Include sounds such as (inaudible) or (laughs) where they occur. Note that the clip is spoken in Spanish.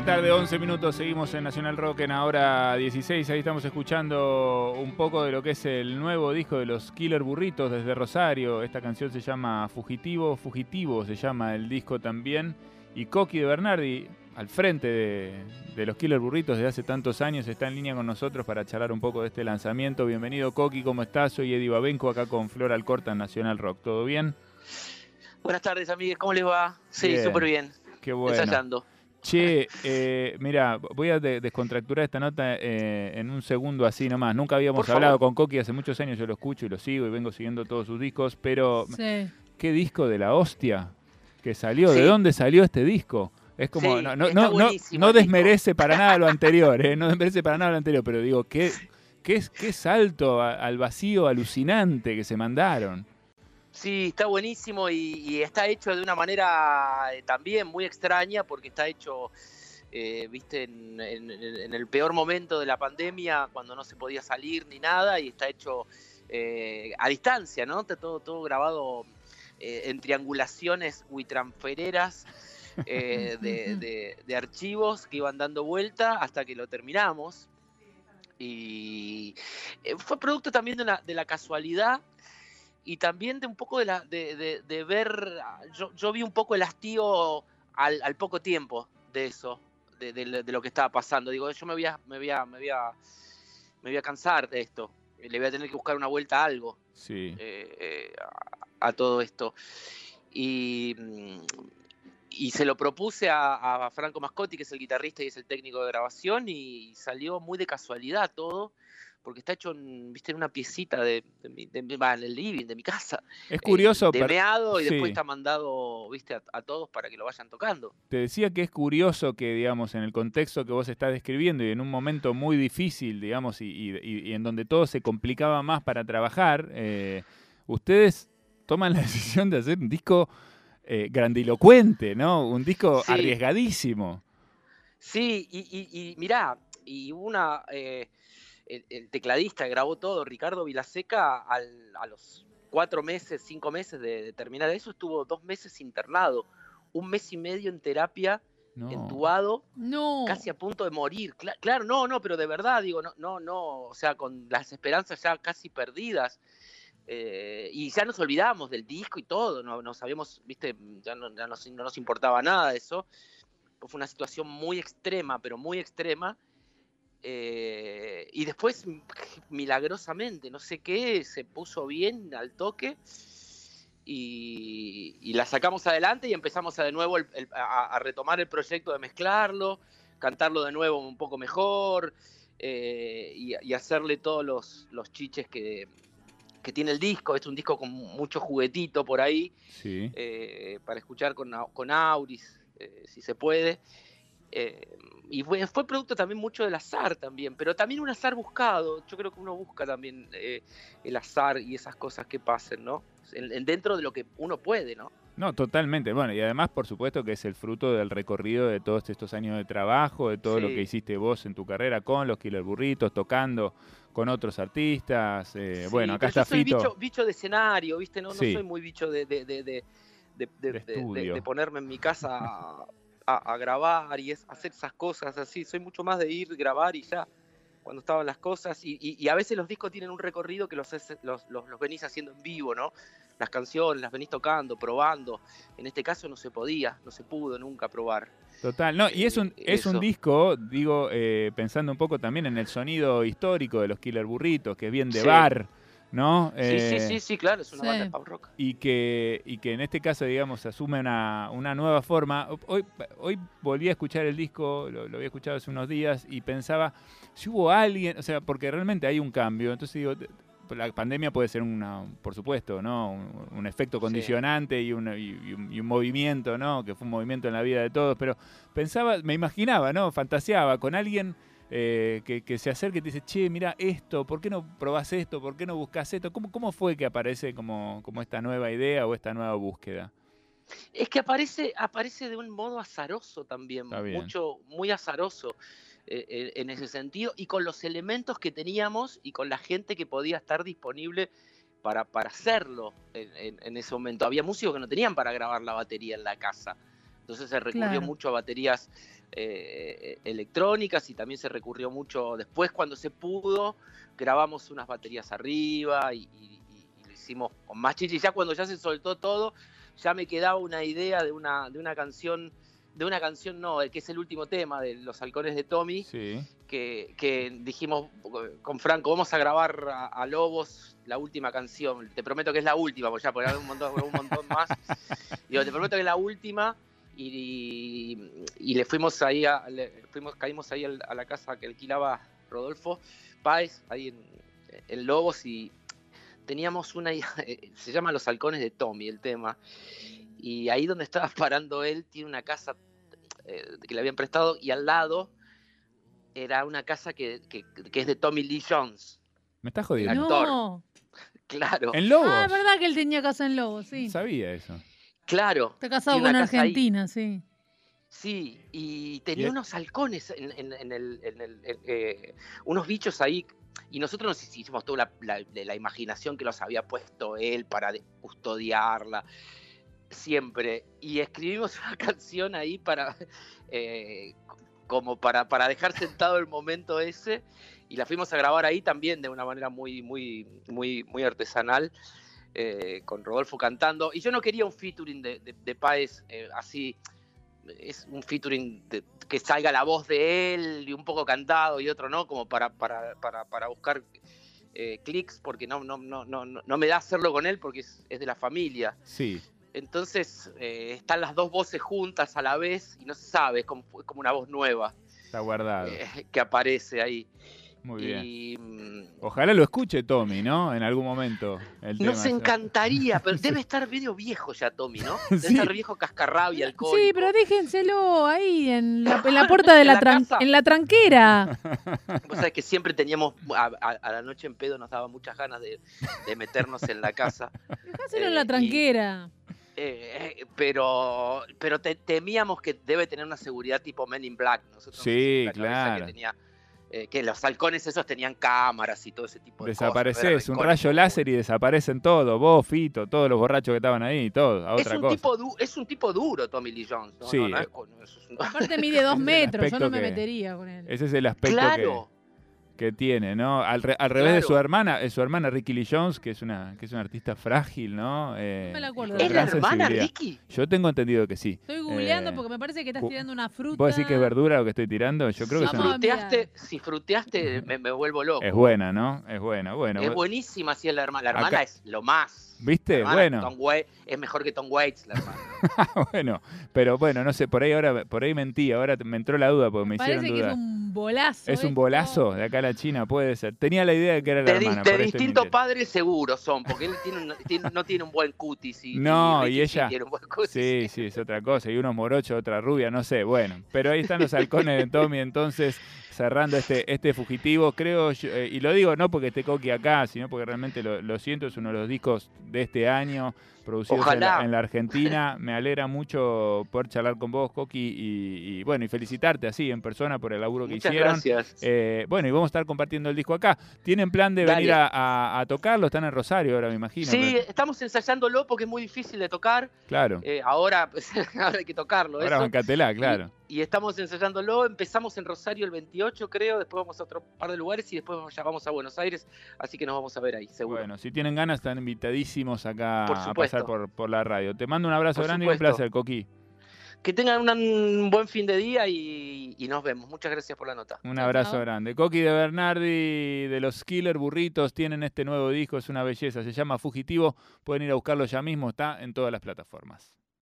la tarde, 11 minutos, seguimos en Nacional Rock en ahora 16. Ahí estamos escuchando un poco de lo que es el nuevo disco de los Killer Burritos desde Rosario. Esta canción se llama Fugitivo, Fugitivo se llama el disco también. Y Coqui de Bernardi, al frente de, los Killer Burritos desde hace tantos años, está en línea con nosotros para charlar un poco de este lanzamiento. Bienvenido Coqui, ¿cómo estás? Soy Eddie Babenco acá con Flor Alcorta en Nacional Rock. ¿Todo bien? Buenas tardes, amigos. ¿Cómo les va? Sí, súper bien. Qué bueno. Ensayando. Che, eh, mira, voy a descontracturar esta nota eh, en un segundo así nomás. Nunca habíamos hablado con Coqui hace muchos años, yo lo escucho y lo sigo y vengo siguiendo todos sus discos, pero ¿qué disco de la hostia que salió? ¿De dónde salió este disco? Es como, no, no, no, no, desmerece para nada lo (laughs) anterior, eh, no desmerece para nada lo anterior, pero digo, qué, qué, qué salto al vacío alucinante que se mandaron. Sí, está buenísimo y, está hecho de una manera eh, también muy extraña porque está hecho, eh, viste, en, el peor momento de la pandemia, cuando no se podía salir ni nada y está hecho eh, a distancia, ¿no? Está todo, todo grabado en triangulaciones huitranfereras de, de, archivos que iban dando vuelta hasta que lo terminamos. Y fue producto también de la, de la casualidad y también de un poco de, la, de, de, ver, yo, yo, vi un poco el hastío al, al poco tiempo de eso, de, de, lo que estaba pasando. Digo, yo me voy, a, me, voy a, me, voy a, me voy a cansar de esto, le voy a tener que buscar una vuelta a algo sí. Eh, eh, a, todo esto. Y, y se lo propuse a, a, Franco Mascotti, que es el guitarrista y es el técnico de grabación, y salió muy de casualidad todo porque está hecho en, ¿viste, en una piecita de, en el living de mi casa. Es eh, curioso. de y después está mandado ¿viste, a, todos para que lo vayan tocando. Te decía que es curioso que, digamos, en el contexto que vos estás describiendo y en un momento muy difícil, digamos, y, en donde todo se complicaba más para trabajar, eh, ustedes toman la (laughs) decisión de hacer un disco eh, grandilocuente, ¿no? Un disco arriesgadísimo. Sí, y, mirá, y una el, tecladista grabó todo, Ricardo Vilaseca, a los cuatro meses, cinco meses de, terminar eso, estuvo dos meses internado, un mes y medio en terapia, entubado, casi a punto de morir. claro, no, no, pero de verdad, digo, no, no, no, o sea, con las esperanzas ya casi perdidas. Eh, y ya nos olvidamos del disco y todo, no, no sabíamos, viste, ya, no, no nos importaba nada de eso. Fue una situación muy extrema, pero muy extrema eh, y después, milagrosamente, no sé qué, se puso bien al toque y, la sacamos adelante y empezamos a de nuevo a, retomar el proyecto de mezclarlo, cantarlo de nuevo un poco mejor eh, y, hacerle todos los, los chiches que, tiene el disco. Es un disco con mucho juguetito por ahí eh, para escuchar con, con Auris, si se puede. Eh, y fue, fue, producto también mucho del azar también, pero también un azar buscado. Yo creo que uno busca también eh, el azar y esas cosas que pasen, ¿no? dentro de lo que uno puede, ¿no? No, totalmente. Bueno, y además, por supuesto, que es el fruto del recorrido de todos estos años de trabajo, de todo lo que hiciste vos en tu carrera con los Killer Burritos, tocando con otros artistas. Eh, bueno, acá está soy Bicho, bicho, de escenario, ¿viste? No, no soy muy bicho de, de, de, de ponerme en mi casa a, grabar y es hacer esas cosas así. Soy mucho más de ir, grabar y ya, cuando estaban las cosas. Y, a veces los discos tienen un recorrido que los, los, los, venís haciendo en vivo, ¿no? Las canciones las venís tocando, probando. En este caso no se podía, no se pudo nunca probar. Total, no, y es un, eh, es un disco, digo, eh, pensando un poco también en el sonido histórico de los Killer Burritos, que es bien de bar ¿no? Sí, sí, eh, sí, sí, claro, es una banda de pop rock. Y que, y que en este caso, digamos, asume una, una nueva forma. Hoy, hoy volví a escuchar el disco, lo, había escuchado hace unos días, y pensaba, si hubo alguien, o sea, porque realmente hay un cambio, entonces digo, la pandemia puede ser una, por supuesto, ¿no? Un, efecto condicionante y, un, y, un, y, un, movimiento, ¿no? Que fue un movimiento en la vida de todos, pero pensaba, me imaginaba, ¿no? Fantaseaba con alguien eh, que, se acerque y te dice, che, mira esto, ¿por qué no probás esto? ¿Por qué no buscas esto? ¿Cómo, cómo fue que aparece como, como esta nueva idea o esta nueva búsqueda? Es que aparece, aparece de un modo azaroso también, mucho, muy azaroso eh, eh, en ese sentido, y con los elementos que teníamos y con la gente que podía estar disponible para, para hacerlo en, en, ese momento. Había músicos que no tenían para grabar la batería en la casa. Entonces se recurrió Claro. mucho a baterías eh, electrónicas y también se recurrió mucho después cuando se pudo, grabamos unas baterías arriba y, y- y lo hicimos con más chicha. Y ya cuando ya se soltó todo, ya me quedaba una idea de una, de una canción, de una canción no, que es el último tema de Los Halcones de Tommy, Sí. que, que dijimos con Franco, vamos a grabar a, a Lobos la última canción. Te prometo que es la última, porque ya por un montón, un montón más. (laughs) Digo, te prometo que es la última. Y, y le fuimos ahí, a, le fuimos, caímos ahí al- a la casa que alquilaba Rodolfo Páez, ahí en, en Lobos, y teníamos una, (laughs) se llama Los Halcones de Tommy el tema, y ahí donde estaba (laughs) parando él tiene una casa eh, que le habían prestado, y al lado era una casa que, que- que es de Tommy Lee Jones, Me estás jodiendo. actor. No. (laughs) claro, En Lobos. Ah, es verdad que él tenía casa en Lobos, sí. Sabía eso. Claro. Está casado con una casa ahí. Argentina, sí. Sí, y tenía Y- unos halcones en, en- en el, en el- en, eh, unos bichos ahí, y nosotros nos hicimos toda la, la- de la imaginación que los había puesto él para custodiarla, siempre, y escribimos (laughs) una canción ahí para, eh, como para, para dejar sentado el momento ese, y la fuimos a grabar ahí también de una manera muy, muy, muy, muy artesanal. Eh, con Rodolfo cantando, y yo no quería un featuring de, de, de Páez eh, así, es un featuring de- que salga la voz de él y un poco cantado y otro no, como para, para, para, para buscar eh, clics, porque no, no, no, no, no me da hacerlo con él porque es, es de la familia. Sí. Entonces están las dos voces juntas a la vez y no se sabe, es como, es como una voz nueva Está guardado. que aparece ahí. Muy bien. Y mm, Ojalá lo escuche Tommy, ¿no? En algún momento. El nos encantaría, pero (laughs) debe estar medio viejo ya Tommy, ¿no? (laughs) Debe Sí. estar viejo cascarrabia, el Sí, pero déjenselo ahí en la, en la (laughs) puerta de ¿En la, la tran- en la tranquera. Vos sabés que siempre teníamos, a, a- a la noche en pedo nos daba muchas ganas de, de meternos en la casa. Dejáselo en Eh, la y- tranquera. Eh, eh, pero pero te- temíamos que debe tener una seguridad tipo Men in Black. Nosotros nos Sí, claro. Que, tenía, eh, que los halcones esos tenían cámaras y todo ese tipo de Desapareces, cosas. un Era rayo láser y desaparecen todos. Vos, Fito, todos los borrachos que estaban ahí, todo, a Es un, cosa. tipo du- es un tipo duro, Tommy Lee Jones. ¿no? Sí, No, no es un- Aparte mide dos (laughs) metros, yo no me que- metería con él. Ese es el aspecto claro. que, que tiene, ¿no? Al, re- al revés de su hermana, es su hermana Ricky Lee Jones, que es una, que es una artista frágil, ¿no? Eh, No me la acuerdo. ¿Es la hermana. Ricky? Yo tengo entendido que sí. Estoy googleando Eh, porque me parece que estás tirando una fruta. ¿Vos decís que es verdura lo que estoy tirando? Yo creo que es, si, a fruteaste, mirar. si fruteaste, (laughs) me, me vuelvo loco. es buena, ¿no? Es buena, bueno. es buenísima, sí, es la hermana. La hermana Acá- es lo más. ¿Viste? Bueno. Tom es mejor que Tom Waits, la hermana. (laughs) bueno, pero bueno, no sé, por ahí ahora, por ahí mentí, ahora me entró la duda porque me hicieron que dudar. es un bolazo. ¿Es un esto. bolazo de acá a la China? Puede ser. Tenía la idea de que era la de, hermana. de por ahí estoy distinto mintiendo. padre seguro son, porque él tiene un- tiene- no tiene un buen cutis. Y, No, y ella- tiene un buen cutis. Sí, sí, es otra cosa. Y unos morochos, otra rubia, no sé. Bueno, pero ahí están los halcones de Tommy, entonces, cerrando este, este fugitivo. Creo, yo- eh, y lo digo no porque esté Coqui acá, sino porque realmente lo, lo siento, es uno de los discos de este año, producidos en la, en la Argentina. (laughs) Me alegra mucho poder charlar con vos, Coqui, y, y, bueno, y felicitarte así en persona por el laburo que Muchas hicieron. gracias. Eh, bueno, y vamos a estar compartiendo el disco acá. ¿Tienen plan de Dale. venir a, a- a tocarlo? Están en Rosario ahora, me imagino. sí, pero- estamos ensayándolo porque es muy difícil de tocar. claro. Eh, ahora, pues, (laughs) ahora hay que tocarlo. Ahora eso. bancatela, claro. Y estamos ensayándolo. Empezamos en Rosario el 28, creo. Después vamos a otro par de lugares y después ya vamos a Buenos Aires. Así que nos vamos a ver ahí, seguro. Bueno, si tienen ganas, están invitadísimos acá a pasar por, por la radio. Te mando un abrazo Por grande y un placer, Coqui. Que tengan un buen fin de día y, y nos vemos. Muchas gracias por la nota. Un abrazo grande. Coqui de Bernardi, de los Killer Burritos, tienen este nuevo disco, es una belleza, se llama Fugitivo. Pueden ir a buscarlo ya mismo, está en todas las plataformas.